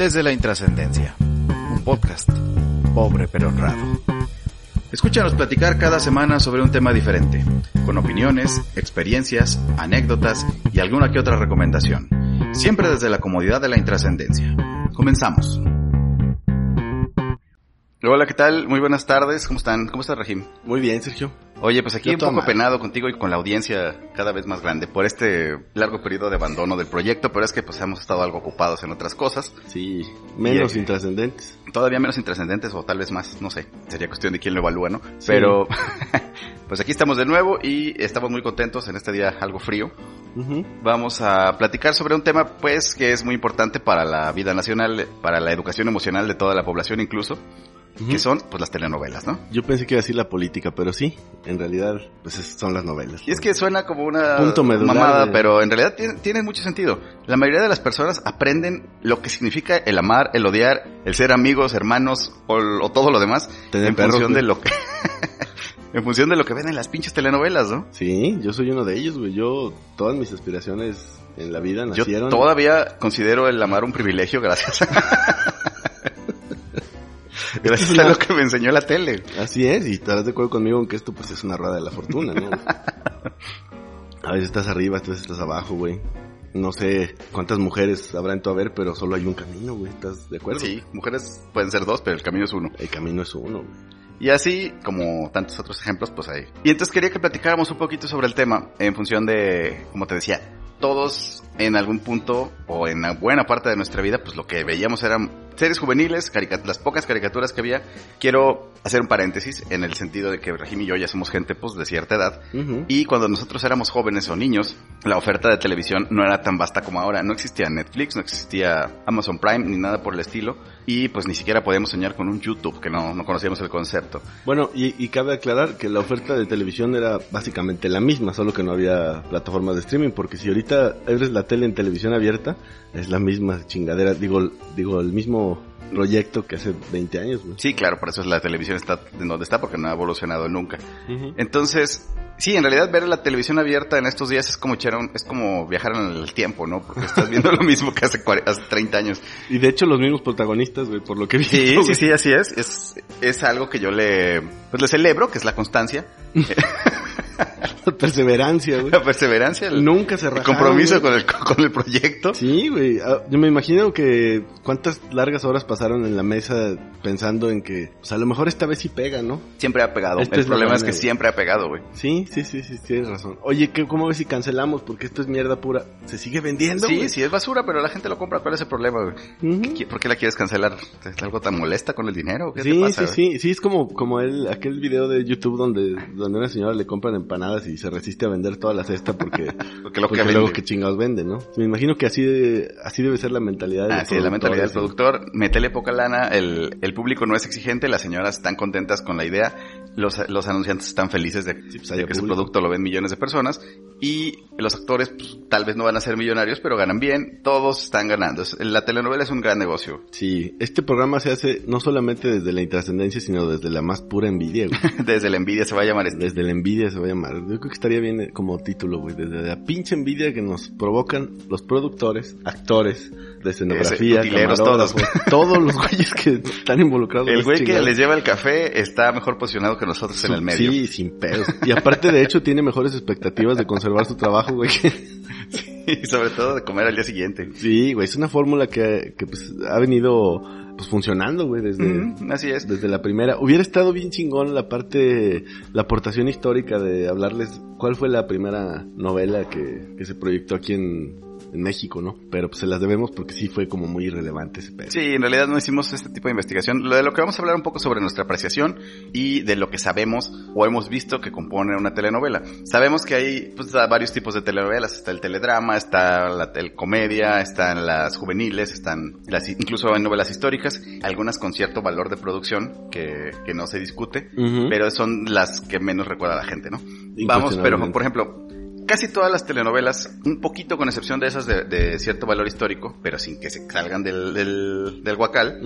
Desde la Intrascendencia, un podcast pobre pero honrado. Escúchanos platicar cada semana sobre un tema diferente, con opiniones, experiencias, anécdotas y alguna que otra recomendación, siempre desde la comodidad de la intrascendencia. Comenzamos. Hola, ¿qué tal? Muy buenas tardes, ¿cómo están? ¿Cómo está Regim? Muy bien, Sergio. Oye, pues aquí Yo un poco penado contigo y con la audiencia cada vez más grande por este largo periodo de abandono del proyecto, pero es que pues hemos estado algo ocupados en otras cosas, Sí, menos Bien. intrascendentes. todavía menos intrascendentes o tal vez más, no sé, sería cuestión de quién lo evalúa, ¿no? Pero pues aquí estamos de nuevo y estamos muy contentos en este día algo frío. Vamos a platicar sobre un tema pues que es muy importante para la vida nacional, para la educación emocional de toda la población incluso, que son pues las telenovelas, ¿no? Yo pensé que iba a decir la política, pero sí, en realidad, pues es- son las novelas. Y es que suena como una Punto mamada, de- pero en realidad tiene, tiene mucho sentido. La mayoría de las personas aprenden lo que significa el amar, el odiar, el ser amigos, hermanos o, o todo lo demás Tener en perros, función de lo que en función de lo que ven en las pinches telenovelas, ¿no? Sí, yo soy uno de ellos, güey. Yo, todas mis aspiraciones en la vida Yo nacieron. todavía considero el amar un privilegio gracias gracias a lo que me enseñó la tele. Así es, y estarás de acuerdo conmigo en que esto pues es una rueda de la fortuna, ¿no? a veces estás arriba, a veces estás abajo, güey. No sé cuántas mujeres habrá en tu haber, pero solo hay un camino, güey. ¿Estás de acuerdo? Sí, mujeres pueden ser dos, pero el camino es uno. El camino es uno, güey. Y así, como tantos otros ejemplos, pues ahí. Y entonces quería que platicáramos un poquito sobre el tema, en función de, como te decía, todos en algún punto, o en una buena parte de nuestra vida, pues lo que veíamos eran series juveniles, las pocas caricaturas que había. Quiero hacer un paréntesis, en el sentido de que Regim y yo ya somos gente, pues, de cierta edad. Y cuando nosotros éramos jóvenes o niños, la oferta de televisión no era tan vasta como ahora. No existía Netflix, no existía Amazon Prime, ni nada por el estilo. Y pues ni siquiera podíamos soñar con un YouTube, que no, no conocíamos el concepto. Bueno, y, y cabe aclarar que la oferta de televisión era básicamente la misma, solo que no había plataformas de streaming, porque si ahorita eres la tele en televisión abierta, es la misma chingadera, digo, digo, el mismo proyecto que hace 20 años, güey. Sí, claro, por eso la televisión está en donde está, porque no ha evolucionado nunca. Entonces, sí, en realidad ver la televisión abierta en estos días es como echar un- es como viajar en el tiempo, ¿no? Porque estás viendo lo mismo que hace, cuare- hace 30 años. Y de hecho los mismos protagonistas, güey, por lo que vi. Sí, sí, sí, así es. Es, es algo que yo le, pues le celebro, que es la constancia, Perseverancia, güey. la perseverancia, el, Nunca se el rajaron, compromiso güey. con el, con el proyecto. Sí, güey. Ah, Yo me imagino que cuántas largas horas pasaron en la mesa pensando en que, pues a lo mejor esta vez sí pega, ¿no? Siempre ha pegado. El es la problema es que siempre ha pegado, güey. Sí, sí, sí, sí, tienes razón. Oye, ¿qué, ¿cómo ves si cancelamos? Porque esto es mierda pura. ¿Se sigue vendiendo? Sí, güey? sí es basura, pero la gente lo compra. ¿Cuál es el problema, güey? Ujú. ¿Qué- ¿Por qué la quieres cancelar? ¿Es algo tan molesta con el dinero? ¿Qué te Sí, pasa? sí, sí, sí, es como, como el, aquel video de YouTube donde, donde una señora le compran empanadas y se resiste a vender toda la cesta porque, Porque lo porque que luego que chingados vende, ¿no? Me imagino que así de, así debe ser la mentalidad del Ah, sí, la mentalidad del productor, métele poca lana, el, el público no es exigente, las señoras están contentas con la idea, los, los anunciantes están felices de, Sí, pues, de que su público. producto lo ven millones de personas y los actores pues, tal vez no van a ser millonarios, pero ganan bien, todos están ganando. La telenovela es un gran negocio. Sí, este programa se hace no solamente desde la intrascendencia, sino desde la más pura envidia, güey. Desde la envidia se va a llamar este. Desde la envidia se va a llamar. Yo creo que estaría bien eh, como título, güey. Desde la pinche envidia que nos provocan los productores, actores, de escenografía, Ese, camarógrafos, todos los güeyes que están involucrados. El güey que les lleva el café está mejor posicionado que nosotros en el medio. Sí, sin pedos. Y aparte, de hecho, tiene mejores expectativas de conservar su trabajo, güey. que- Y sobre todo de comer al día siguiente. Sí, güey, es una fórmula que, que pues, ha venido pues funcionando, güey, desde, Mm, así es. desde la primera. Hubiera estado bien chingón la parte, la aportación histórica de hablarles cuál fue la primera novela que, que se proyectó aquí en, en México, ¿no? Pero pues se las debemos porque sí fue como muy irrelevante ese pedo. Sí, en realidad no hicimos este tipo de investigación. Lo de lo que vamos a hablar un poco sobre nuestra apreciación y de lo que sabemos o hemos visto que compone una telenovela. Sabemos que hay pues, varios tipos de telenovelas. Está el teledrama, está la comedia, están las juveniles, están las, incluso en novelas históricas, algunas con cierto valor de producción que, que no se discute, pero son las que menos recuerda la gente, ¿no? Vamos, pero por ejemplo, casi todas las telenovelas, un poquito con excepción de esas de, cierto valor histórico, pero sin que se salgan del, del, del guacal,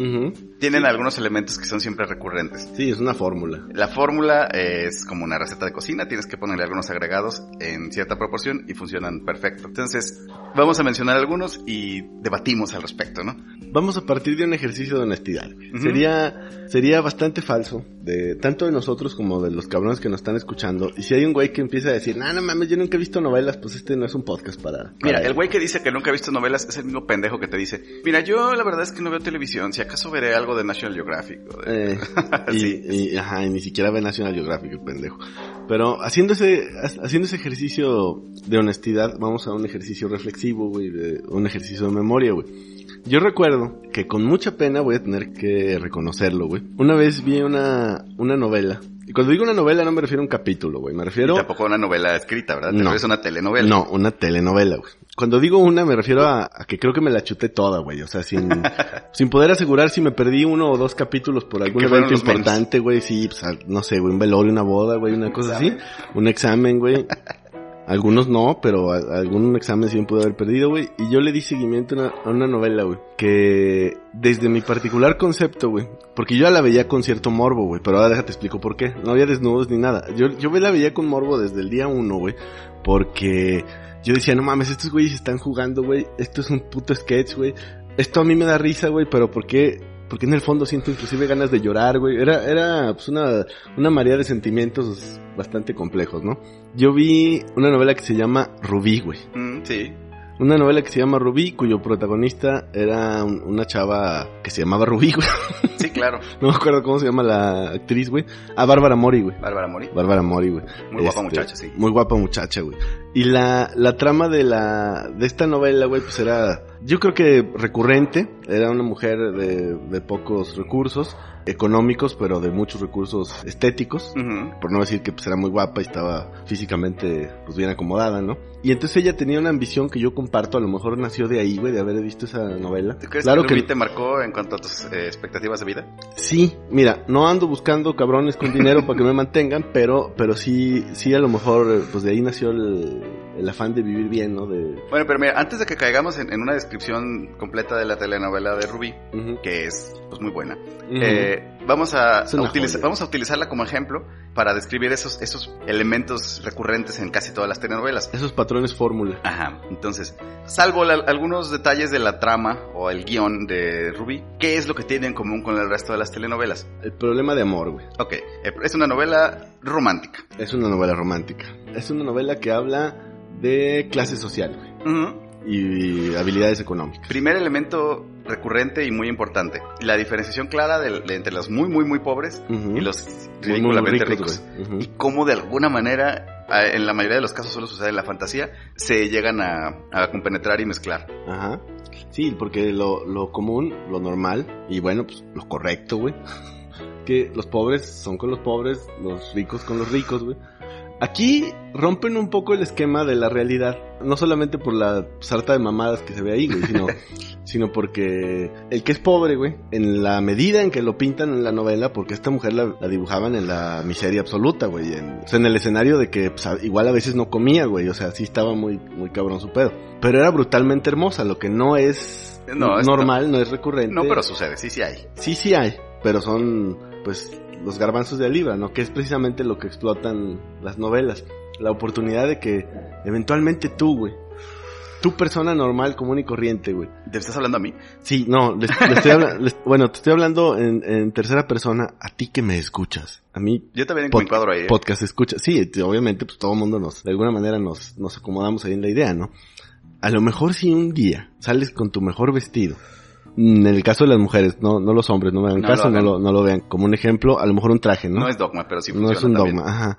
tienen algunos elementos que son siempre recurrentes. Sí, es una fórmula. La fórmula es como una receta de cocina, tienes que ponerle algunos agregados en cierta proporción y funcionan perfecto. Entonces, vamos a mencionar algunos y debatimos al respecto, ¿no? Vamos a partir de un ejercicio de honestidad. Sería, sería bastante falso de tanto de nosotros como de los cabrones que nos están escuchando. Y si hay un güey que empieza a decir, no, no mames, yo nunca he visto novelas, pues este no es un podcast para... Mira, el güey que dice que nunca ha visto novelas es el mismo pendejo que te dice, mira, yo la verdad es que no veo televisión, si acaso veré algo de National Geographic. Eh, y, ajá, y ni siquiera ve National Geographic, el pendejo. Pero haciendo ese, haciendo ese ejercicio de honestidad, vamos a un ejercicio reflexivo, güey, de, un ejercicio de memoria, güey. Yo recuerdo que con mucha pena voy a tener que reconocerlo, güey. Una vez vi una, una novela y cuando digo una novela no me refiero a un capítulo, güey. Me refiero... Y tampoco a una novela escrita, ¿verdad? no. Es una telenovela. No, una telenovela, güey. Cuando digo una me refiero a, que creo que me la chuté toda, güey. O sea, sin, sin poder asegurar si me perdí uno o dos capítulos por algún evento importante, güey. Sí, pues, no sé, güey, un velorio, una boda, güey, una cosa así. Un examen, güey. Algunos no, pero algún examen sí me pude haber perdido, güey. Y yo le di seguimiento a una, novela, güey. Que desde mi particular concepto, güey. Porque yo la veía con cierto morbo, güey. Pero ahora déjate explico por qué. No había desnudos ni nada. Yo, yo la veía con morbo desde el día uno, güey. Porque yo decía, no mames, estos güeyes están jugando, güey. Esto es un puto sketch, güey. Esto a mí me da risa, güey. Pero ¿por qué? Porque en el fondo siento inclusive ganas de llorar, güey. Era, era pues una, una marea de sentimientos bastante complejos, ¿no? Yo vi una novela que se llama Rubí, güey. Mm, sí. Una novela que se llama Rubí, cuyo protagonista era una chava que se llamaba Rubí, güey. Sí, claro. no me acuerdo cómo se llama la actriz, güey. Ah, Bárbara Mori, güey. Bárbara Mori. Bárbara Mori, güey. Muy guapa este, muchacha, sí. Muy guapa muchacha, güey. Y la, la trama de la, de esta novela, güey, pues era, yo creo que recurrente. Era una mujer de, de pocos recursos económicos, pero de muchos recursos estéticos, por no decir que pues era muy guapa y estaba físicamente pues bien acomodada, ¿no? Y entonces ella tenía una ambición que yo comparto, a lo mejor nació de ahí, güey, de haber visto esa novela. ¿Crees claro que, te marcó en cuanto a tus eh, expectativas de vida? Sí, mira, no ando buscando cabrones con dinero para que me mantengan, pero pero sí sí a lo mejor pues de ahí nació el, afán de vivir bien, ¿no? De... Bueno, pero mira, antes de que caigamos en, una descripción completa de la telenovela de Rubí, que es pues muy buena, eh, vamos a, utilizar, vamos a utilizarla como ejemplo para describir esos, esos elementos recurrentes en casi todas las telenovelas. Esos patrones fórmula. Ajá. Entonces, salvo algunos detalles de la trama o el guion de Ruby, ¿qué es lo que tiene en común con el resto de las telenovelas? El problema de amor, güey. Ok. Eh, es una novela romántica. Es una novela romántica. Es una novela que habla de clase social, güey y habilidades económicas. Primer elemento recurrente y muy importante, la diferenciación clara de, entre los muy, muy, muy pobres y los ridículamente ricos. Y cómo de alguna manera, en la mayoría de los casos solo sucede en la fantasía, se llegan a, a compenetrar y mezclar. Ajá. Sí, porque lo, lo común, lo normal y bueno, pues lo correcto, güey. Que los pobres son con los pobres, los ricos con los ricos, güey. Aquí rompen un poco el esquema de la realidad. No solamente por la sarta de mamadas que se ve ahí, güey, sino, sino porque el que es pobre, güey, en la medida en que lo pintan en la novela, porque esta mujer la, dibujaban en la miseria absoluta, güey. En, o sea, en el escenario de que pues, igual a veces no comía, güey. O sea, sí estaba muy, muy cabrón su pedo. Pero era brutalmente hermosa, lo que no es normal, no es recurrente. No, pero sucede, sí, sí hay. Sí, sí hay. Pero son, pues, los garbanzos de libra, ¿no? Que es precisamente lo que explotan las novelas. La oportunidad de que eventualmente tú, güey, tu persona normal, común y corriente, güey. ¿Te estás hablando a mí? Sí, no, le, estoy hablando, bueno, te estoy hablando en, tercera persona, a ti que me escuchas. A mí. Yo también pod, cuadro ahí. ¿eh? Podcast escucha. Sí, obviamente, pues todo el mundo nos, de alguna manera nos, nos acomodamos ahí en la idea, ¿no? A lo mejor si un día sales con tu mejor vestido, En el caso de las mujeres, no, no los hombres, no me hagan No caso, lo no, lo, no lo vean. Como un ejemplo, a lo mejor un traje, ¿no? No es dogma, pero sí No funciona es un también. dogma, ajá.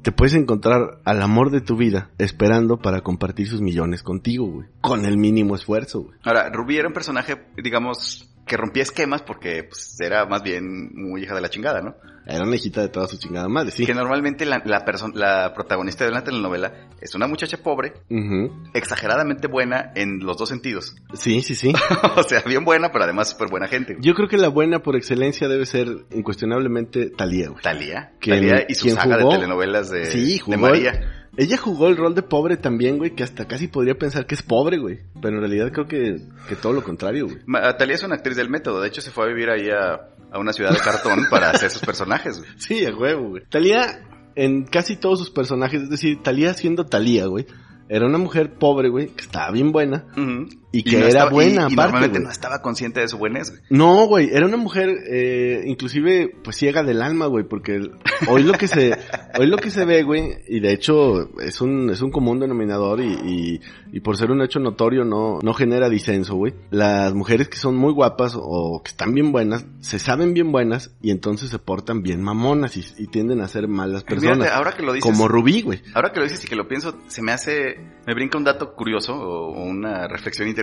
Te puedes encontrar al amor de tu vida esperando para compartir sus millones contigo, güey. Con el mínimo esfuerzo, güey. Ahora, Ruby era un personaje, digamos, que rompía esquemas porque pues, era más bien muy hija de la chingada, ¿no? Era una hijita de toda su chingada madre, sí. Que normalmente la, la, la protagonista de una telenovela es una muchacha pobre, exageradamente buena en los dos sentidos. Sí, sí, sí. o sea, bien buena, pero además súper buena gente. Yo creo que la buena por excelencia debe ser incuestionablemente Talía, güey. Talía. ¿Quién- Talía y su saga jugó? de telenovelas de, Sí, de jugó María. Ella jugó el rol de pobre también, güey, que hasta casi podría pensar que es pobre, güey. Pero en realidad creo que, que todo lo contrario, güey. Talía es una actriz del método. De hecho, se fue a vivir ahí a, a una ciudad de cartón para hacer sus personajes. güey. Sí, a huevo, güey. Talía, en casi todos sus personajes, es decir, Talía siendo Talía, güey, era una mujer pobre, güey, que estaba bien buena. Y que era buena, y, y aparte, normalmente no estaba consciente de su buenez. güey. No, güey, era una mujer, eh, inclusive, pues ciega del alma, güey, porque hoy lo que se, hoy lo que se ve, güey, y de hecho es un, es un común denominador y, y, por ser un hecho notorio no, no genera disenso, güey. Las mujeres que son muy guapas o que están bien buenas, se saben bien buenas y entonces se portan bien mamonas y, y tienden a ser malas personas. Ahora que lo dices, como Rubí, güey. ahora que lo dices y que lo pienso, se me hace, me brinca un dato curioso o, o una reflexión interesante,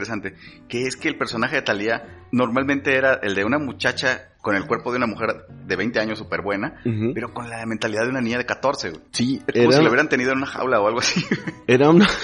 que es que el personaje de Talía normalmente era el de una muchacha con el cuerpo de una mujer de 20 años súper buena, pero con la mentalidad de una niña de 14. güey. Sí, Es como si lo era, hubieran tenido en una jaula o algo así. era una...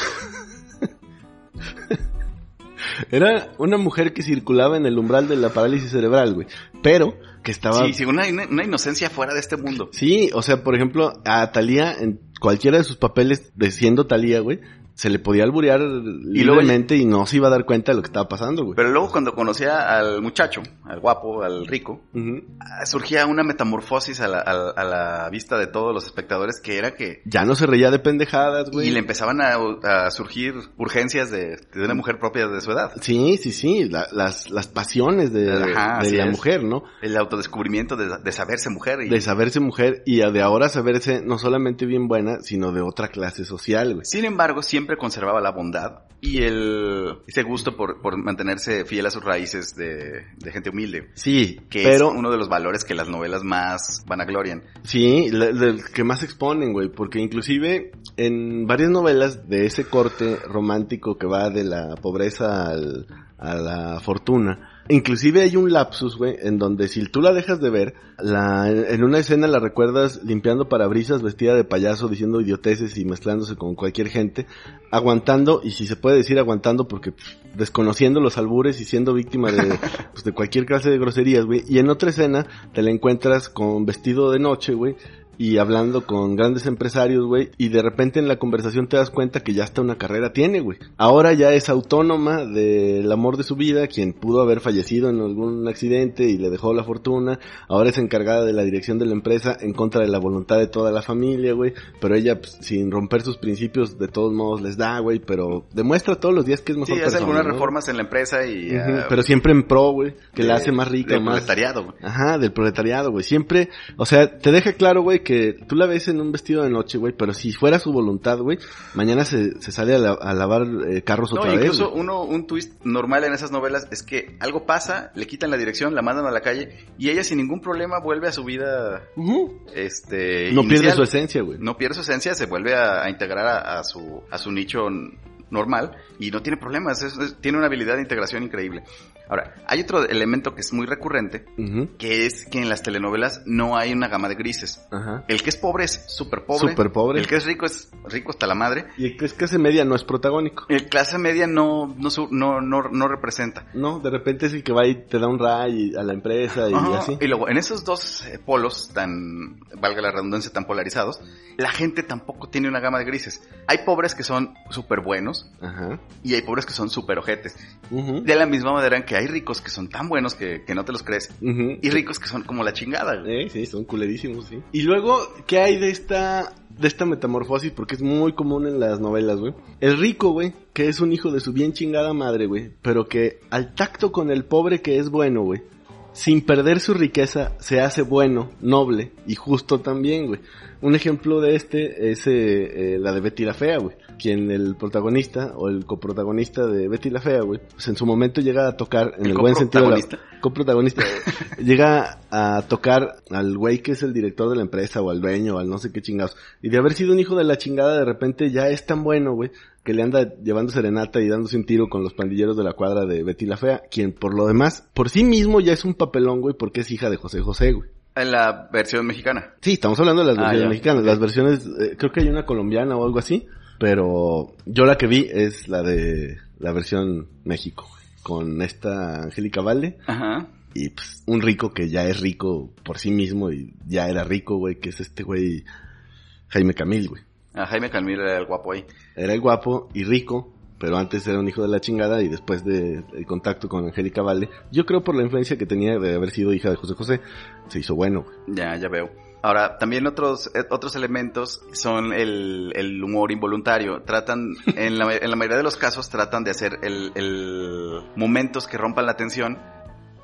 Era una mujer que circulaba en el umbral de la parálisis cerebral, güey. Pero que estaba Sí, sí, una inocencia fuera de este mundo. Sí, o sea, por ejemplo, a Talía en cualquiera de sus papeles de siendo Talía, güey, se le podía alburear libremente y no se iba a dar cuenta de lo que estaba pasando, güey. Pero luego cuando conocía al muchacho, al guapo, al rico, Ujú. ah, surgía una metamorfosis a la, a- a la vista de todos los espectadores que era que... Ya no se reía de pendejadas, güey. Y le empezaban a, a surgir urgencias de, de una mujer propia de su edad. Sí, sí, sí, la- las, las pasiones de, Ajá, de la es. mujer, ¿no? El autodescubrimiento de, de saberse mujer. Y, De saberse mujer y de ahora saberse no solamente bien buena, sino de otra clase social, güey. Sin embargo, siempre conservaba la bondad y el, ese gusto por, por mantenerse fiel a sus raíces de, de gente humilde. Sí, Que pero... es uno de los valores que las novelas más vanaglorian. Sí, la- del que más exponen, güey, porque inclusive en varias novelas de ese corte romántico que va de la pobreza al- a la fortuna, inclusive hay un lapsus, güey, en donde si tú la dejas de ver, la, en una escena la recuerdas limpiando parabrisas vestida de payaso, diciendo idioteces y mezclándose con cualquier gente, aguantando, y si se puede decir aguantando porque pff, desconociendo los albures y siendo víctima de, pues, de cualquier clase de groserías, güey, y en otra escena te la encuentras con vestido de noche, güey, y hablando con grandes empresarios, güey, y de repente en la conversación te das cuenta que ya hasta una carrera tiene, güey. Ahora ya es autónoma del amor de su vida, quien pudo haber fallecido en algún accidente y le dejó la fortuna, ahora es encargada de la dirección de la empresa en contra de la voluntad de toda la familia, güey, pero ella pues, sin romper sus principios de todos modos les da, güey, pero demuestra todos los días que es mejor Sí, hace persona, algunas ¿no? reformas en la empresa y... Ah, pero siempre en pro, güey, que la hace más rica, del más... proletariado, güey. Ajá, del proletariado, güey. Siempre, o sea, te deja claro, güey, que tú la ves en un vestido de noche, güey, pero si fuera su voluntad, güey, mañana se, se sale a, la- a lavar eh, carros No, otra vez. incluso uno, un twist normal en esas novelas es que algo pasa, le quitan la dirección, la mandan a la calle y ella sin ningún problema vuelve a su vida, este... No pierde su esencia, güey. No pierde su esencia, se vuelve a, a integrar a, a su, a su nicho normal y no tiene problemas, es- es- tiene una habilidad de integración increíble. Ahora, hay otro elemento que es muy recurrente, que es que en las telenovelas no hay una gama de grises. Ajá. El que es pobre es súper pobre. Súper pobre. El que es rico es rico hasta la madre. Y el que es clase media no es protagónico. El clase media no, no, no, no, no representa. No, de repente es el que va y te da un ray a la empresa y así. Y luego, en esos dos eh, polos tan, valga la redundancia, tan polarizados, la gente tampoco tiene una gama de grises. Hay pobres que son súper buenos y hay pobres que son súper ojetes. De la misma manera en que hay ricos que son tan buenos que, que no te los crees y ricos que son como la chingada. güey. Eh, sí, son culerísimos, sí. Y luego, ¿qué hay de esta de esta metamorfosis? Porque es muy común en las novelas, güey. El rico, güey, que es un hijo de su bien chingada madre, güey, pero que al tacto con el pobre que es bueno, güey, sin perder su riqueza, se hace bueno, noble y justo también, güey. Un ejemplo de este es eh, eh, la de Betty la Fea, güey. Quien el protagonista o el coprotagonista de Betty la Fea, güey, pues en su momento llega a tocar, en el, buen sentido la coprotagonista, llega a tocar al güey que es el director de la empresa o al dueño o al no sé qué chingados. Y de haber sido un hijo de la chingada, de repente ya es tan bueno, güey, que le anda llevando serenata y dándose un tiro con los pandilleros de la cuadra de Betty la Fea, quien por lo demás, por sí mismo ya es un papelón, güey, porque es hija de José José, güey. En la versión mexicana. Sí, estamos hablando de las ah, versiones mexicanas. Las versiones, eh, creo que hay una colombiana o algo así, pero yo la que vi es la de la versión México, con esta Angélica Valde. Ajá. Y pues un rico que ya es rico por sí mismo y ya era rico, güey, que es este güey Jaime Camil, güey. Ah, Jaime Camil era el guapo ahí. Era el guapo y rico, pero antes era un hijo de la chingada y después del de, contacto con Angélica Valde, yo creo por la influencia que tenía de haber sido hija de José José, se hizo bueno. Ya, ya veo. Ahora, también otros, eh, otros elementos son el, el humor involuntario. Tratan, en la, en la, mayoría de los casos, tratan de hacer el, el momentos que rompan la tensión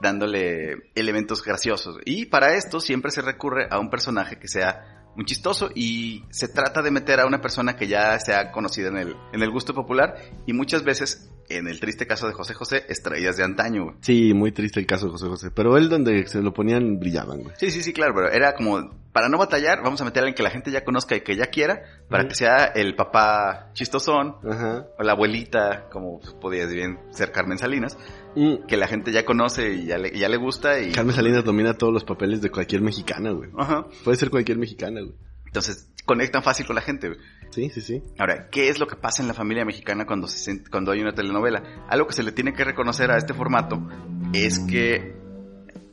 dándole elementos graciosos. Y para esto siempre se recurre a un personaje que sea muy chistoso y se trata de meter a una persona que ya se ha conocido en el, en el gusto popular y muchas veces, en el triste caso de José José, estrellas de antaño. Sí, muy triste el caso de José José, pero él donde se lo ponían brillaban, güey. Sí, sí, sí, claro, pero era como, para no batallar, vamos a meter a alguien que la gente ya conozca y que ya quiera, para que sea el papá chistosón, o la abuelita, como podía bien ser Carmen Salinas, mm. que la gente ya conoce y ya le, ya le gusta. y Carmen Salinas domina todos los papeles de cualquier mexicana, güey. Ajá. Puede ser cualquier mexicana, güey. Entonces, conectan fácil con la gente, güey. Sí, sí, sí. Ahora, ¿qué es lo que pasa en la familia mexicana cuando, se, cuando hay una telenovela? Algo que se le tiene que reconocer a este formato es que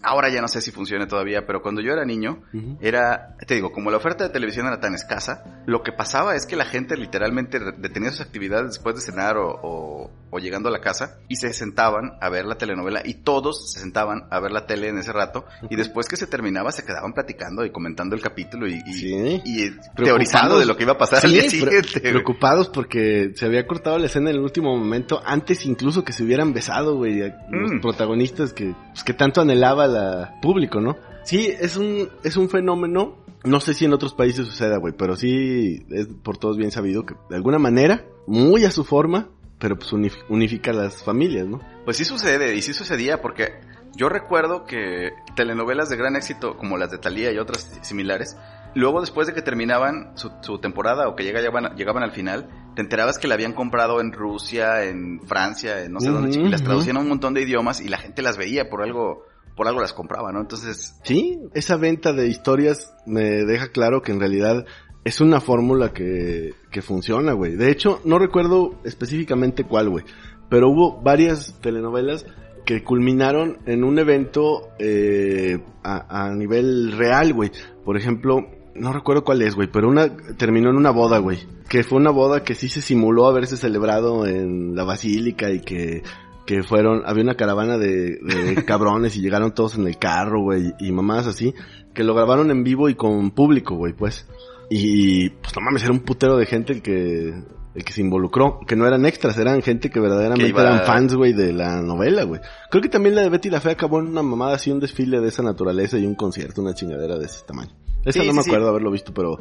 ahora ya no sé si funciona todavía, pero cuando yo era niño, era, te digo, como la oferta de televisión era tan escasa, lo que pasaba es que la gente literalmente detenía sus actividades después de cenar o, llegando a la casa y se sentaban a ver la telenovela y todos se sentaban a ver la tele en ese rato y después que se terminaba se quedaban platicando y comentando el capítulo y, y, teorizando de lo que iba a pasar al día siguiente. Preocupados porque se había cortado la escena en el último momento, antes incluso que se hubieran besado, güey, los mm. protagonistas que, pues, que tanto anhelaba la público, ¿no? Sí, es un, es un fenómeno, no sé si en otros países suceda, güey, pero sí es por todos bien sabido que de alguna manera, muy a su forma, pero pues unifica las familias, ¿no? Pues sí sucede, y sí sucedía, porque yo recuerdo que telenovelas de gran éxito, como las de Thalía y otras similares, luego después de que terminaban su, temporada o que llegaban, llegaban al final, te enterabas que la habían comprado en Rusia, en Francia, en no sé dónde, y las traducían a un montón de idiomas y la gente las veía por algo por algo las compraba, ¿no? Entonces... Sí, esa venta de historias me deja claro que en realidad es una fórmula que, que funciona, güey. De hecho, no recuerdo específicamente cuál, güey. Pero hubo varias telenovelas que culminaron en un evento eh, a, a nivel real, güey. Por ejemplo, no recuerdo cuál es, güey, pero una terminó en una boda, güey. Que fue una boda que sí se simuló haberse celebrado en la basílica y que que fueron, había una caravana de, cabrones y llegaron todos en el carro, güey, y mamás así, que lo grabaron en vivo y con público, güey, pues. Y pues no mames, era un putero de gente el que, el que se involucró, que no eran extras, eran gente que verdaderamente eran fans, güey, de la novela, güey. Creo que también la de Betty la Fea acabó en una mamada así, un desfile de esa naturaleza y un concierto, una chingadera de ese tamaño. Esa no me acuerdo haberlo visto, pero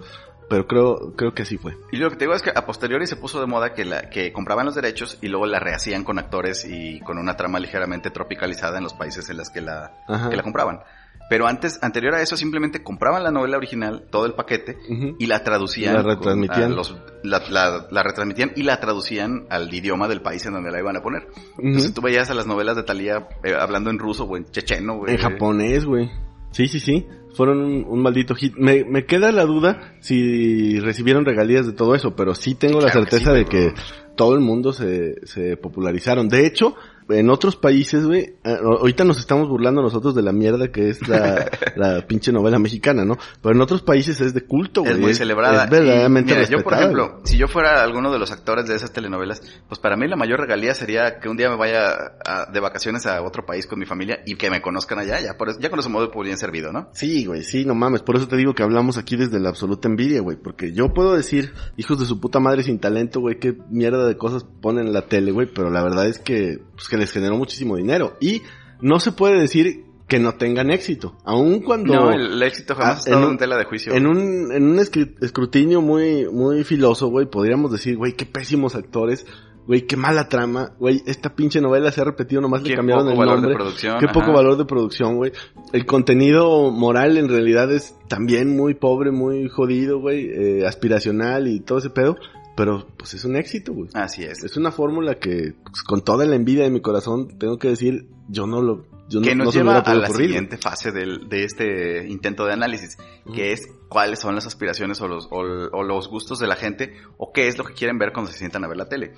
pero creo, creo que así fue. Y lo que te digo es que a posteriori se puso de moda que, la, que compraban los derechos y luego la rehacían con actores y con una trama ligeramente tropicalizada en los países en los que la, que la compraban. Pero antes, anterior a eso, simplemente compraban la novela original, todo el paquete, y la traducían. La retransmitían. la, la, retransmitían y la traducían al idioma del país en donde la iban a poner. Entonces tú veías a las novelas de Talía eh, hablando en ruso o en checheno, güey. En japonés, güey. Sí, sí, sí fueron un, maldito hit. Me, me, queda la duda si recibieron regalías de todo eso, pero sí tengo la certeza de que todo el mundo se, se popularizaron. De hecho, en otros países, güey, ahorita nos estamos burlando nosotros de la mierda que es la, la pinche novela mexicana, ¿no? Pero en otros países es de culto, güey. Es muy celebrada. Es verdaderamente mira, Yo, por ejemplo, si yo fuera alguno de los actores de esas telenovelas, pues para mí la mayor regalía sería que un día me vaya de vacaciones a otro país con mi familia y que me conozcan allá, ya, por eso, ya con ese modo bien servido, ¿no? Sí, güey, sí, no mames. Por eso te digo que hablamos aquí desde la absoluta envidia, güey. Porque yo puedo decir, hijos de su puta madre sin talento, güey, qué mierda de cosas ponen en la tele, güey. Pero la verdad es que, pues que les generó muchísimo dinero. Y no se puede decir que no tengan éxito. Aun cuando... No, el, éxito jamás Ah, ha estado en tela de juicio. En un, en un escrutinio muy, muy filoso, güey, podríamos decir, güey, qué pésimos actores, güey, qué mala trama, güey, esta pinche novela se ha repetido, nomás le cambiaron poco el valor de nombre. producción, Qué poco valor de producción, güey. El contenido moral en realidad es también muy pobre, muy jodido, güey, eh, aspiracional y todo ese pedo, pero pues es un éxito, güey. Así es. Es una fórmula que, pues, con toda la envidia de mi corazón, tengo que decir, yo no lo, yo que no, nos no lleva a la ocurrir, güey. siguiente fase del- de este intento de análisis, que es cuáles son las aspiraciones o los, o, o los gustos de la gente o qué es lo que quieren ver cuando se sientan a ver la tele.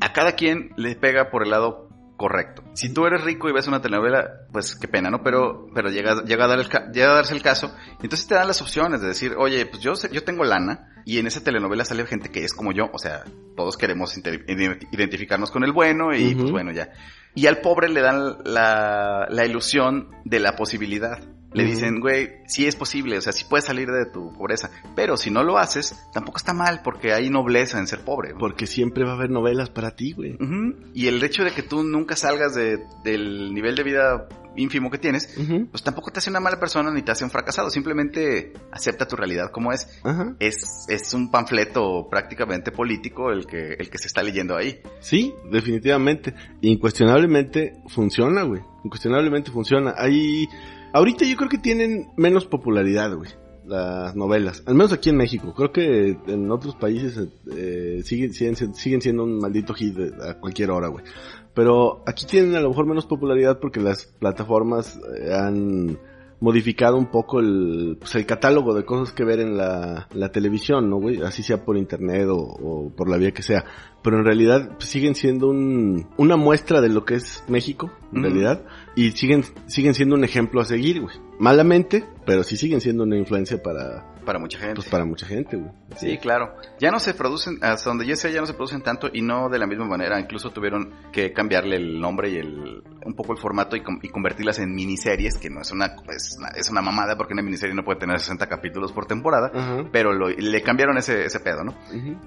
A cada quien le pega por el lado correcto. Si tú eres rico y ves una telenovela, pues qué pena, ¿no? Pero, pero llega, llega, a dar el llega a darse el caso y entonces te dan las opciones de decir, oye, pues yo, yo tengo lana y en esa telenovela sale gente que es como yo, o sea, todos queremos identificarnos con el bueno y pues bueno, ya. Y al pobre le dan la, la ilusión de la posibilidad. Le dicen, güey, sí es posible, o sea, sí puedes salir de tu pobreza, pero si no lo haces, tampoco está mal porque hay nobleza en ser pobre. güey. Porque siempre va a haber novelas para ti, güey. Ujú. Y el hecho de que tú nunca salgas de, del nivel de vida ínfimo que tienes, pues tampoco te hace una mala persona ni te hace un fracasado. Simplemente acepta tu realidad como es. Ajá. Es, es un panfleto prácticamente político el que, el que se está leyendo ahí. Sí, definitivamente. Incuestionablemente funciona, güey. Incuestionablemente funciona. Hay... Ahorita yo creo que tienen menos popularidad, güey. Las novelas. Al menos aquí en México. Creo que en otros países eh, siguen, siguen, siendo un maldito hit a cualquier hora, güey. Pero aquí tienen a lo mejor menos popularidad porque las plataformas eh, han modificado un poco el, pues, el catálogo de cosas que ver en la, la televisión, ¿no, güey? Así sea por internet o, o por la vía que sea. Pero en realidad pues, siguen siendo un, una muestra de lo que es México, en realidad. Y siguen, siguen siendo un ejemplo a seguir, güey. Malamente, pero sí siguen siendo una influencia para, Para mucha gente. pues, para mucha gente, güey. Sí, claro. Ya no se producen, hasta donde yo sé, ya no se producen tanto y no de la misma manera. Incluso tuvieron que cambiarle el nombre y el, un poco el formato y, convertirlas en miniseries, que no es una, es una, es una mamada porque una miniserie no puede tener 60 capítulos por temporada. Pero lo- le cambiaron ese, ese pedo, ¿no?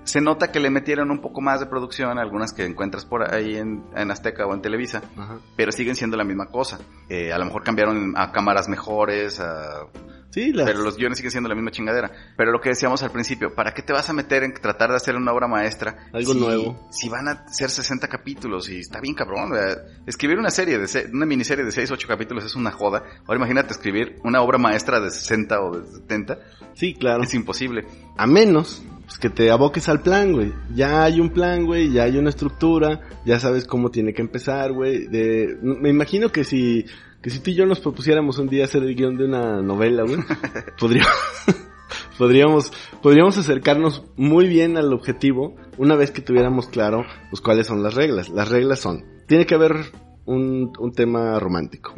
Se nota que le metieron un poco más de producción, algunas que encuentras por ahí en, en Azteca o en Televisa, pero siguen siendo la misma cosa. Eh, a lo mejor cambiaron a cámaras mejores, a Sí, las... pero los guiones siguen siendo la misma chingadera. Pero lo que decíamos al principio, ¿para qué te vas a meter en tratar de hacer una obra maestra? Algo si- nuevo. Si van a ser 60 capítulos y está bien cabrón. ¿verdad? Escribir una serie, de se- una miniserie de 6, 8 capítulos es una joda. Ahora imagínate escribir una obra maestra de 60 o de 70. Sí, claro. Es imposible. A menos pues, que te aboques al plan, güey. Ya hay un plan, güey, ya hay una estructura, ya sabes cómo tiene que empezar, güey. De... Me imagino que si, que si tú y yo nos propusiéramos un día hacer el guion de una novela, güey, podría... podríamos, podríamos acercarnos muy bien al objetivo una vez que tuviéramos claro pues cuáles son las reglas. Las reglas son, tiene que haber un, un tema romántico.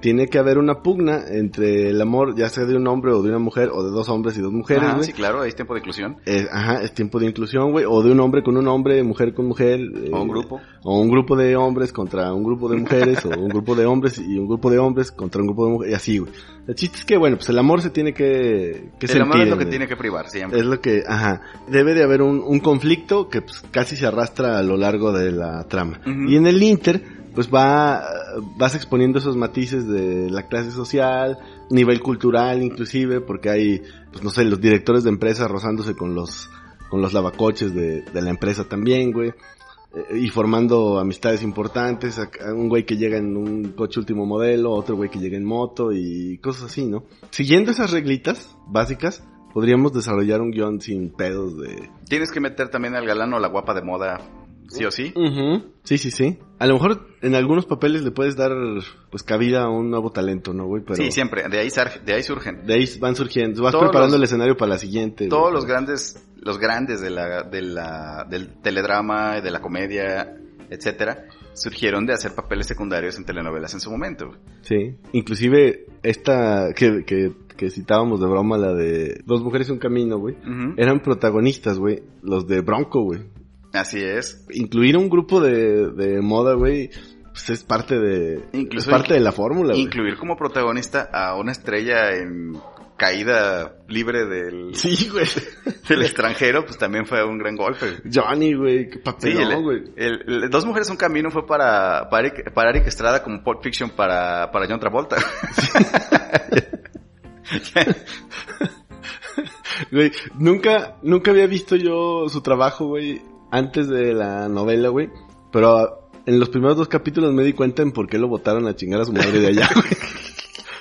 Tiene que haber una pugna entre el amor, ya sea de un hombre o de una mujer, o de dos hombres y dos mujeres, Ajá, sí, claro, hay tiempo de inclusión. Eh, ajá, es tiempo de inclusión, güey. O de un hombre con un hombre, mujer con mujer. eh, O un grupo. O un grupo de hombres contra un grupo de mujeres, o un grupo de hombres y un grupo de hombres contra un grupo de mujeres, y así, güey. El chiste es que, bueno, pues el amor se tiene que, que El amor es lo que tiene que privar siempre. es lo que, ajá, debe de haber un, un conflicto que pues, casi se arrastra a lo largo de la trama. Y en el Inter, pues va, vas exponiendo esos matices de la clase social, nivel cultural inclusive, porque hay, pues no sé, los directores de empresas rozándose con los, con los lavacoches de, de la empresa también, güey. Eh, Y formando amistades importantes, a- a un güey que llega en un coche último modelo, otro güey que llega en moto y cosas así, ¿no? Siguiendo esas reglitas básicas, podríamos desarrollar un guion sin pedos de... Tienes que meter también al galán o la guapa de moda, sí o sí. Sí, sí, sí. A lo mejor en algunos papeles le puedes dar pues cabida a un nuevo talento, ¿no, güey? Pero Sí, siempre, de ahí, de ahí surgen. de ahí van surgiendo, vas Todos preparando los- el escenario para la siguiente. Todos güey. los grandes, los grandes de la, de la, del teledrama, de la comedia, etcétera, surgieron de hacer papeles secundarios en telenovelas en su momento. güey. Sí, inclusive esta que, que, que citábamos de broma, la de Dos mujeres y un camino, güey. Eran protagonistas, güey, los de Bronco, güey. Así es. Incluir un grupo de, de moda, güey, pues es parte de... Incluso es parte de la fórmula, güey. Incluir como protagonista a una estrella en caída libre del, Sí, güey. del extranjero, pues también fue un gran golpe. Johnny, güey, qué Sí, papelón, el- güey. el- el Dos Mujeres Un Camino fue para, para, Eric, para Eric Estrada como Pulp Fiction para, para John Travolta. Güey, nunca, nunca había visto yo su trabajo, güey, antes de la novela, güey. Pero en los primeros dos capítulos me di cuenta en por qué lo votaron a chingar a su madre de allá, güey.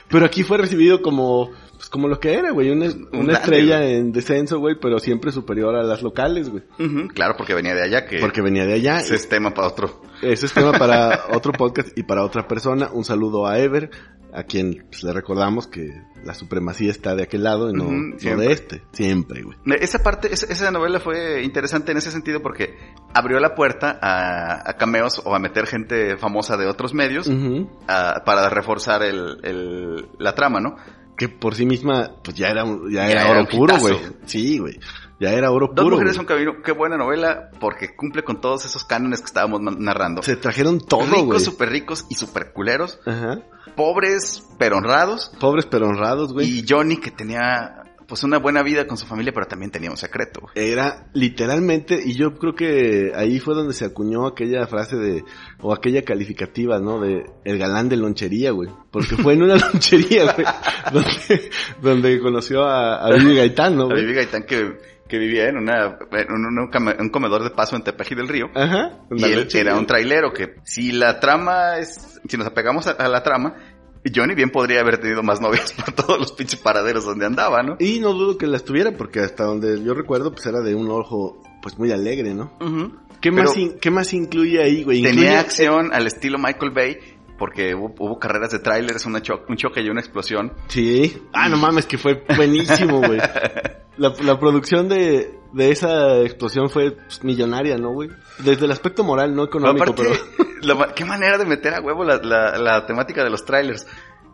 Pero aquí fue recibido como, pues como lo que era, güey, una, estrella güey. en descenso, güey, pero siempre superior a las locales, güey. Claro, porque venía de allá, que Porque venía de allá. ese es tema para otro. Ese es tema para otro podcast y para otra persona. Un saludo a Ever, a quien pues, le recordamos que la supremacía está de aquel lado y no, de este. Siempre, güey. Esa parte, esa, esa novela fue interesante en ese sentido porque abrió la puerta a, a cameos o a meter gente famosa de otros medios a- para reforzar el, el- la trama, ¿no? Que por sí misma, pues ya era, ya Ya era oro puro, güey. Sí, güey. Ya era oro Dos puro. mujeres güey. un camino, qué buena novela porque cumple con todos esos cánones que estábamos na- narrando. Se trajeron todo, ricos, súper ricos y súper culeros, Ajá. pobres pero honrados Pobres pero honrados, güey. y Johnny que tenía pues una buena vida con su familia pero también tenía un secreto. güey. Era literalmente, y yo creo que ahí fue donde se acuñó aquella frase de, o aquella calificativa, ¿no? De el galán de lonchería, güey. Porque fue en una lonchería, güey, donde, donde conoció a, a Vivi Gaitán, ¿no, A güey? Vivi Gaitán que, que vivía en, una, en un, comedor de paso en Tepeji del Río. Ajá. Y él era un trailero que si la trama es, si nos apegamos a, a la trama, Johnny bien podría haber tenido más novias por todos los pinches paraderos donde andaba, ¿no? Y no dudo que las tuviera, porque hasta donde yo recuerdo, pues era de un ojo, pues muy alegre, ¿no? Ujú. ¿Qué, Pero más, in- ¿qué más incluye ahí, güey? Tenía acción al estilo Michael Bay, porque hubo, hubo carreras de trailers, una cho- un choque y una explosión. Sí. Ah, no mames, que fue buenísimo, güey. La, la producción de, de esa explosión fue pues, millonaria, ¿no, güey? Desde el aspecto moral, no económico, aparte, pero... la qué manera de meter a huevo la, la- la temática de los trailers.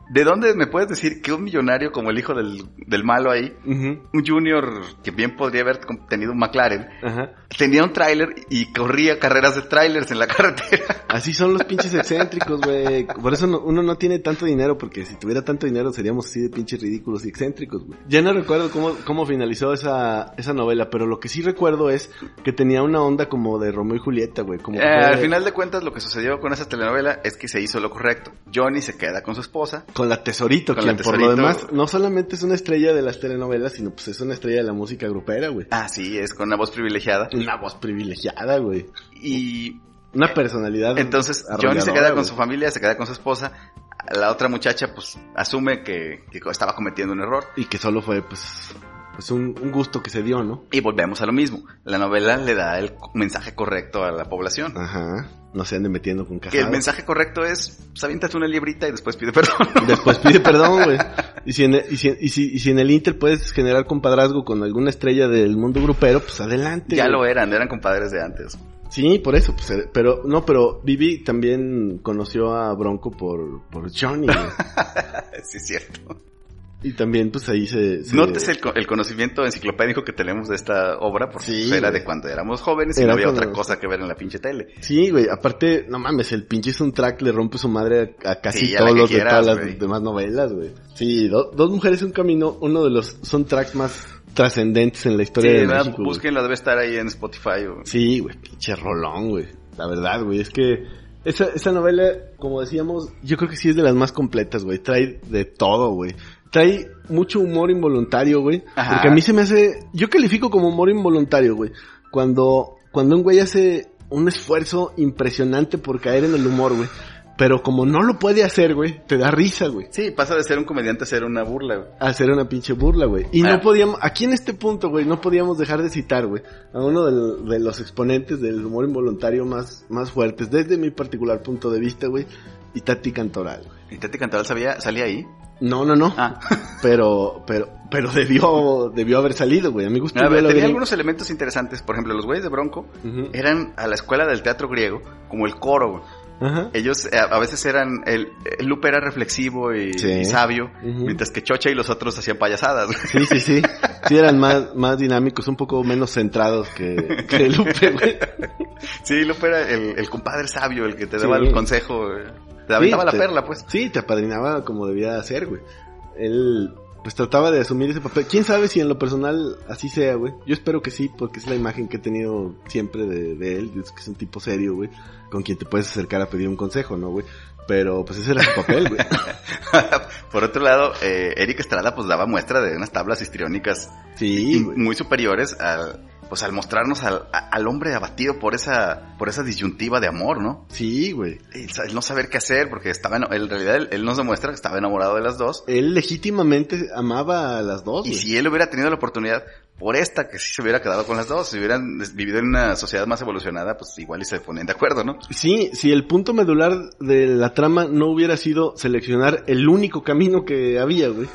¿De dónde me puedes decir que un millonario como el hijo del, del malo ahí, un junior que bien podría haber tenido un McLaren, tenía un tráiler y corría carreras de trailers en la carretera? Así son los pinches excéntricos, güey. Por eso no- uno no tiene tanto dinero, porque si tuviera tanto dinero seríamos así de pinches ridículos y excéntricos, güey. Ya no recuerdo cómo, cómo finalizó esa, esa novela, pero lo que sí recuerdo es que tenía una onda como de Romeo y Julieta, güey. Como que Eh, fue al final de cuentas, lo que sucedió con esa telenovela es que se hizo lo correcto. Johnny se queda con su esposa. Con la Tesorito, Con quien la por lo Tesorito. demás no solamente es una estrella de las telenovelas, sino pues es una estrella de la música grupera, güey. Ah, sí, es con una voz privilegiada. Una voz privilegiada, güey. Y Una personalidad. entonces Johnny se queda con su familia, se queda con su esposa. La otra muchacha, pues, asume que, que estaba cometiendo un error. Y que solo fue, pues, pues un, un gusto que se dio, ¿no? Y volvemos a lo mismo. La novela le da el mensaje correcto a la población. Ajá. No se ande metiendo con Que casados. el mensaje correcto es, pues, aviéntate una liebrita y después pide perdón. Después pide perdón, güey. Y si, en el, y, si, y, si, y si en el Inter puedes generar compadrazgo con alguna estrella del mundo grupero, pues adelante. ya lo eran, eran compadres de antes. Sí, por eso, pues, eh, pero, no, pero Vivi también conoció a Bronco por, por Johnny, sí, es cierto. Y también, pues ahí se... se- Notes el, el conocimiento enciclopédico que tenemos de esta obra, porque Sí, era güey. de cuando éramos jóvenes y Era no había cuando- otra cosa que ver en la pinche tele. Sí, güey, aparte, no mames, el pinche soundtrack le rompe su madre a, a casi Sí, todos los de todas las güey. demás novelas, güey. Sí, do- Dos Mujeres un Camino, uno de los soundtracks más trascendentes en la Sí, historia de ¿verdad? México. güey. búsquenla, debe estar ahí en Spotify. o- Sí, güey, pinche rolón, güey. La verdad, güey, es que esa, esa novela, como decíamos, yo creo que sí es de las más completas, güey. Trae de todo, güey. Trae mucho humor involuntario, güey. Ajá. Porque a mí se me hace, yo califico como humor involuntario, güey. Cuando, cuando un güey hace un esfuerzo impresionante por caer en el humor, güey. Pero como no lo puede hacer, güey, te da risa, güey. Sí, pasa de ser un comediante a ser una burla. güey. A hacer una pinche burla, güey. Y Ah. no podíamos, aquí en este punto, güey, no podíamos dejar de citar, güey, a uno del- de, los exponentes del humor involuntario más, más fuertes, desde mi particular punto de vista, güey, y Tati Cantoral, güey. ¿Y Tati Cantoral sabía, salía ahí? No, no, no. Ah. Pero, pero, pero debió, debió haber salido, güey. A mi gusto. Lo tenía algunos elementos interesantes. Por ejemplo, los güeyes de Bronco eran a la escuela del teatro griego como el coro. güey. Ajá. Ellos eh, a veces eran, el, el Lupe era reflexivo y, Sí. y sabio, mientras que Chocha y los otros hacían payasadas. Sí, sí, sí. Sí eran más, más dinámicos, un poco menos centrados que, que Lupe, güey. Sí, Lupe era el, el compadre sabio, el que te Sí. daba el consejo, eh, te aventaba Sí, la te- perla, pues. Sí, te apadrinaba como debía ser, güey. Él, pues trataba de asumir ese papel. ¿Quién sabe si en lo personal así sea, güey? Yo espero que sí, porque es la imagen que he tenido siempre de, de él, es que es un tipo serio, güey, con quien te puedes acercar a pedir un consejo, ¿no, güey? Pero pues ese era su papel, güey. Por otro lado, eh, Eric Estrada pues daba muestra de unas tablas histriónicas Sí, muy superiores al pues al mostrarnos al, a- al hombre abatido por esa por esa disyuntiva de amor, ¿no? Sí, güey. El, no saber qué hacer porque estaba en, en realidad él, él nos demuestra que estaba enamorado de las dos Él legítimamente amaba a las dos, y si él hubiera tenido la oportunidad por esta que sí se hubiera quedado con las dos, si hubieran vivido en una sociedad más evolucionada, pues igual y se ponen de acuerdo, ¿no? Sí, si el punto medular de la trama no hubiera sido seleccionar el único camino que había, güey.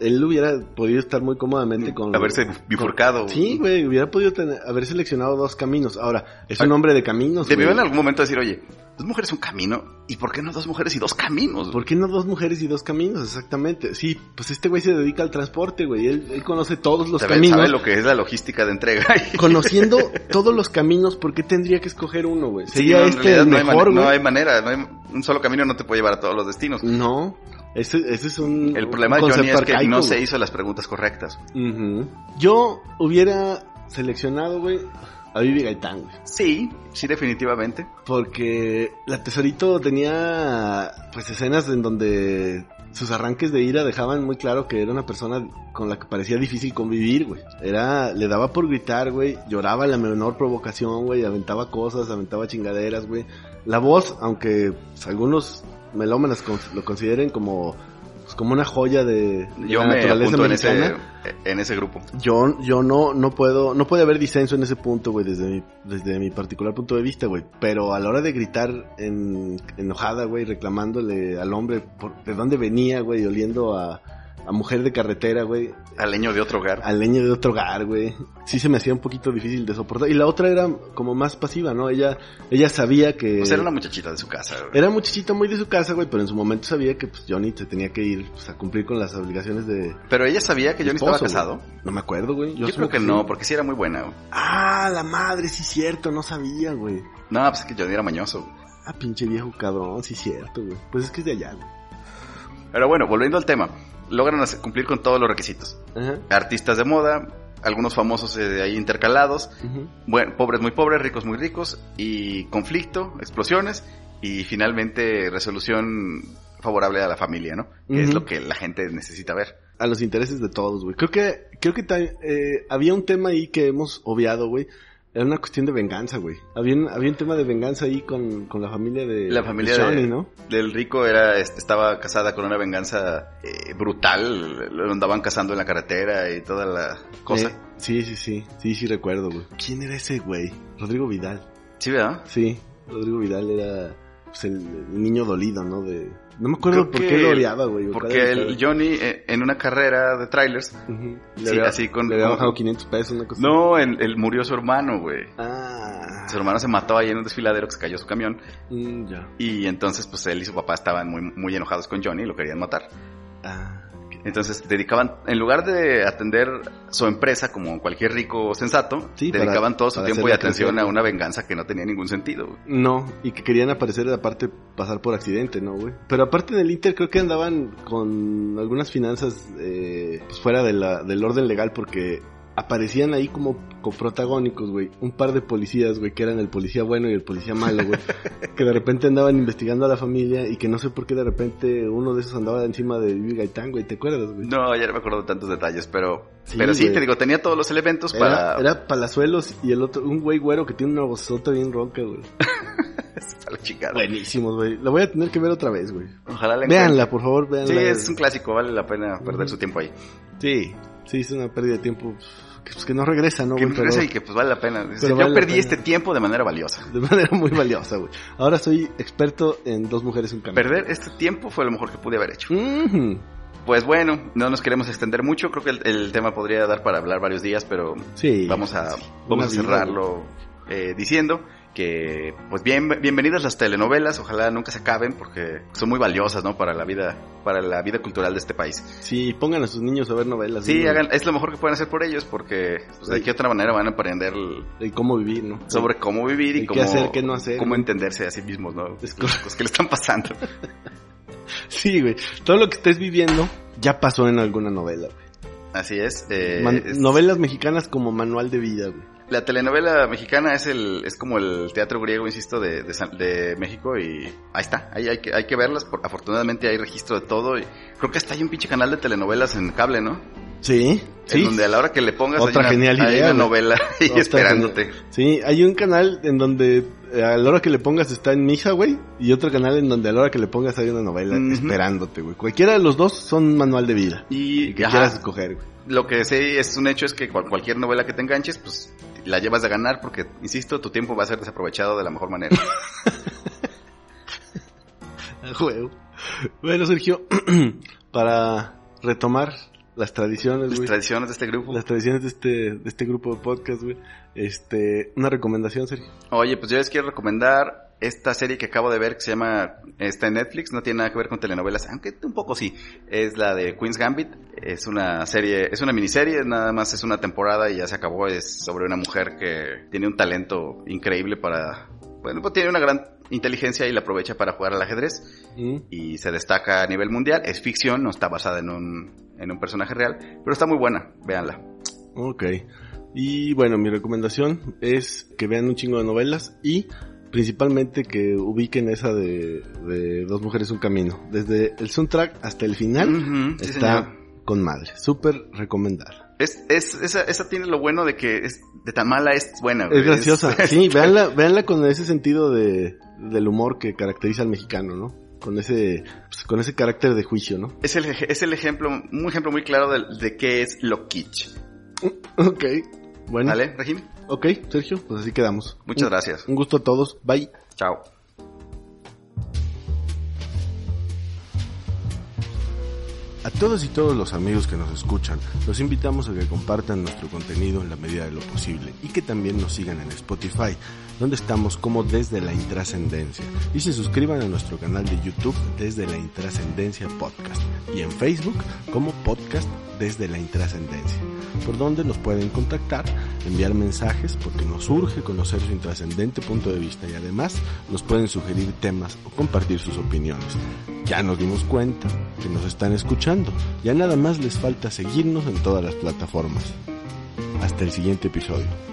Él hubiera podido estar muy cómodamente con... Haberse bifurcado. Sí, güey, hubiera podido tener- haber seleccionado dos caminos. Ahora, es un hombre de caminos, Debió en algún momento decir, oye, dos mujeres un camino, ¿y por qué no dos mujeres y dos caminos? ¿Por qué no dos mujeres y dos caminos? Exactamente. Sí, pues este güey se dedica al transporte, güey. Él, él conoce todos los Sabe, caminos. sabe lo que es la logística de entrega. Conociendo todos los caminos, ¿por qué tendría que escoger uno, güey? Sí, Sería no, en este realidad el no hay, mejor, no hay manera, no hay- un solo camino no te puede llevar a todos los destinos. No, ese, ese es un El problema de Johnny es que arcaico, no se hizo las preguntas correctas. Yo hubiera seleccionado, güey, a Vivi Gaitán, güey. Sí, sí, definitivamente. Porque la Tesorito tenía, pues, escenas en donde sus arranques de ira dejaban muy claro que era una persona con la que parecía difícil convivir, güey. Era, le daba por gritar, güey, lloraba la menor provocación, güey, aventaba cosas, aventaba chingaderas, güey. La voz, aunque pues, algunos melómanas lo consideren como, pues, como una joya de, de Yo la me naturaleza apunto en ese, mexicana. en ese grupo. Yo, yo no, no puedo, no puede haber disenso en ese punto, güey, desde mi, desde mi particular punto de vista, güey. Pero a la hora de gritar en, enojada, güey, reclamándole al hombre por, de dónde venía, güey, oliendo a, a mujer de carretera, güey, Al leño de otro hogar. al leño de otro hogar, güey. Sí se me hacía un poquito difícil de soportar. Y la otra era como más pasiva, ¿no? Ella, ella sabía que... Pues era una muchachita de su casa. güey. Era muchachita muy de su casa, güey, pero en su momento sabía que pues Johnny se tenía que ir pues, a cumplir con las obligaciones de Pero ella sabía que Johnny esposo, estaba casado. güey. No me acuerdo, güey. Yo, asumo creo que sí. no, porque sí era muy buena. güey. Ah, la madre, sí cierto, no sabía, güey. No, pues es que Johnny era mañoso. güey. Ah, pinche viejo cabrón, sí cierto, güey. Pues es que es de allá, güey. Pero bueno, volviendo al tema. Logran hacer- cumplir con todos los requisitos. Ajá. Artistas de moda, algunos famosos eh, ahí intercalados. Bueno, pobres muy pobres, ricos muy ricos. Y conflicto, explosiones. Y finalmente resolución favorable a la familia, ¿no? Que es lo que la gente necesita ver. A los intereses de todos, güey. Creo que, creo que eh, había un tema ahí que hemos obviado, güey. Era una cuestión de venganza, güey. Había un, había un tema de venganza ahí con, con la familia de La familia de Johnny, de- ¿no? Del rico era, este, estaba casada con una venganza eh, brutal. Lo andaban cazando en la carretera y toda la cosa. Eh, sí, sí, sí. Sí, sí recuerdo, güey. ¿Quién era ese güey? Rodrigo Vidal. Sí, ¿verdad? Sí, Rodrigo Vidal era pues, el, el niño dolido, ¿no? De... No me acuerdo Creo por qué lo odiaba, güey. Porque el Johnny eh, en una carrera de trailers. Le Sí, había, así con- le había bajado 500 pesos, una cosa no, el, el murió su hermano, güey. Ah. Su hermano se mató ahí en un desfiladero que se cayó su camión. Mm, ya. Y entonces, pues él y su papá estaban muy, muy enojados con Johnny y lo querían matar. Ah. Entonces dedicaban, en lugar de atender su empresa como cualquier rico sensato, Sí, dedicaban para- todo su tiempo y atención a una venganza que no tenía ningún sentido. güey. No, y que querían aparecer aparte pasar por accidente, ¿no, güey? Pero aparte del Inter creo que andaban con algunas finanzas eh, pues fuera de la, del orden legal porque aparecían ahí como coprotagónicos, güey. Un par de policías, güey, que eran el policía bueno y el policía malo, güey. que de repente andaban investigando a la familia y que no sé por qué de repente uno de esos andaba encima de Vivi Gaitán, güey. ¿Te acuerdas, güey? No, ya no me acuerdo de tantos detalles, pero Sí, pero sí, te digo, tenía todos los elementos Era, para, era Palazuelos y el otro, un güey güero que tiene una vozota bien ronca, güey. Buenísimos, güey. La voy a tener que ver otra vez, güey. Ojalá la Véanla, por favor, véanla. Sí, es un clásico, vale la pena perder su tiempo ahí. Sí, sí, es una pérdida de tiempo que, pues, que no regresa, ¿no? que güey? regresa Pero y que pues vale la pena. Dice, Yo vale perdí pena. este tiempo de manera valiosa. De manera muy valiosa, güey. Ahora soy experto en dos mujeres un camino. Perder este tiempo fue lo mejor que pude haber hecho. Pues bueno, no nos queremos extender mucho. Creo que el, el tema podría dar para hablar varios días, pero Sí. vamos a, vamos a cerrarlo eh, diciendo que, pues bien, bienvenidas las telenovelas. Ojalá nunca se acaben porque son muy valiosas, ¿no? Para la vida, para la vida cultural de este país. Sí, pongan a sus niños a ver novelas. Sí, hagan, es lo mejor que pueden hacer por ellos porque pues, de qué otra manera van a aprender el- cómo vivir, ¿no? sobre cómo vivir y Y qué cómo, hacer, qué no hacer, cómo entenderse a sí mismos, ¿no? Es cosas que le están pasando. Sí, güey. Todo lo que estés viviendo, ya pasó en alguna novela, güey. Así es. eh, Man- es- Novelas mexicanas como manual de vida, güey. La telenovela mexicana es el es como el teatro griego, insisto, de, de, de México y ahí está, ahí hay que, hay que verlas. Por, afortunadamente hay registro de todo y creo que hasta hay un pinche canal de telenovelas en cable, ¿no? Sí, sí. En donde a la hora que le pongas Otra hay una, genial hay idea, una güey. novela Otra esperándote. genial. Sí, hay un canal en donde eh, a la hora que le pongas está en misa, güey, y otro canal en donde a la hora que le pongas hay una novela esperándote, güey. Cualquiera de los dos son manual de vida. Y Y que quieras escoger, güey. lo que sí es un hecho es que cual- cualquier novela que te enganches, pues la llevas de ganar porque, insisto, tu tiempo va a ser desaprovechado de la mejor manera. A huevo. Bueno, Sergio, para retomar las tradiciones, Las tradiciones de este grupo. Las tradiciones de este, de este grupo de podcast, güey. Este, una recomendación, Sergio. Oye, pues yo les quiero recomendar esta serie que acabo de ver que se llama, está en Netflix, no tiene nada que ver con telenovelas, aunque un poco sí, es la de Queen's Gambit, es una serie, es una miniserie, nada más es una temporada y ya se acabó, es sobre una mujer que tiene un talento increíble para, bueno, pues tiene una gran inteligencia y la aprovecha para jugar al ajedrez ¿Mm? y se destaca a nivel mundial, es ficción, no está basada en un, en un personaje real, pero está muy buena, véanla. Ok. Y bueno, mi recomendación es que vean un chingo de novelas y principalmente que ubiquen esa de, de Dos Mujeres Un Camino. Desde el soundtrack hasta el final está con madre. Súper recomendar. Es, es, esa, esa tiene lo bueno de que es, de tan mala es buena. güey. Es graciosa. Sí, véanla, véanla con ese sentido de, del humor que caracteriza al mexicano, ¿no? Con ese, pues, con ese carácter de juicio, ¿no? Es el, es el ejemplo, un ejemplo muy claro de, de qué es lo kitsch. Ok. Bueno. ¿Vale? Ok, Sergio, pues así quedamos. Muchas Un- gracias. Un gusto a todos. Bye. Chao. A todos y todos los amigos que nos escuchan, los invitamos a que compartan nuestro contenido en la medida de lo posible y que también nos sigan en Spotify, donde estamos como desde la intrascendencia, y se suscriban a nuestro canal de YouTube desde la intrascendencia podcast y en Facebook como podcast desde la intrascendencia, por donde nos pueden contactar, enviar mensajes porque nos urge conocer su intrascendente punto de vista y además nos pueden sugerir temas o compartir sus opiniones. Ya nos dimos cuenta que nos están escuchando. Ya nada más les falta seguirnos en todas las plataformas. Hasta el siguiente episodio.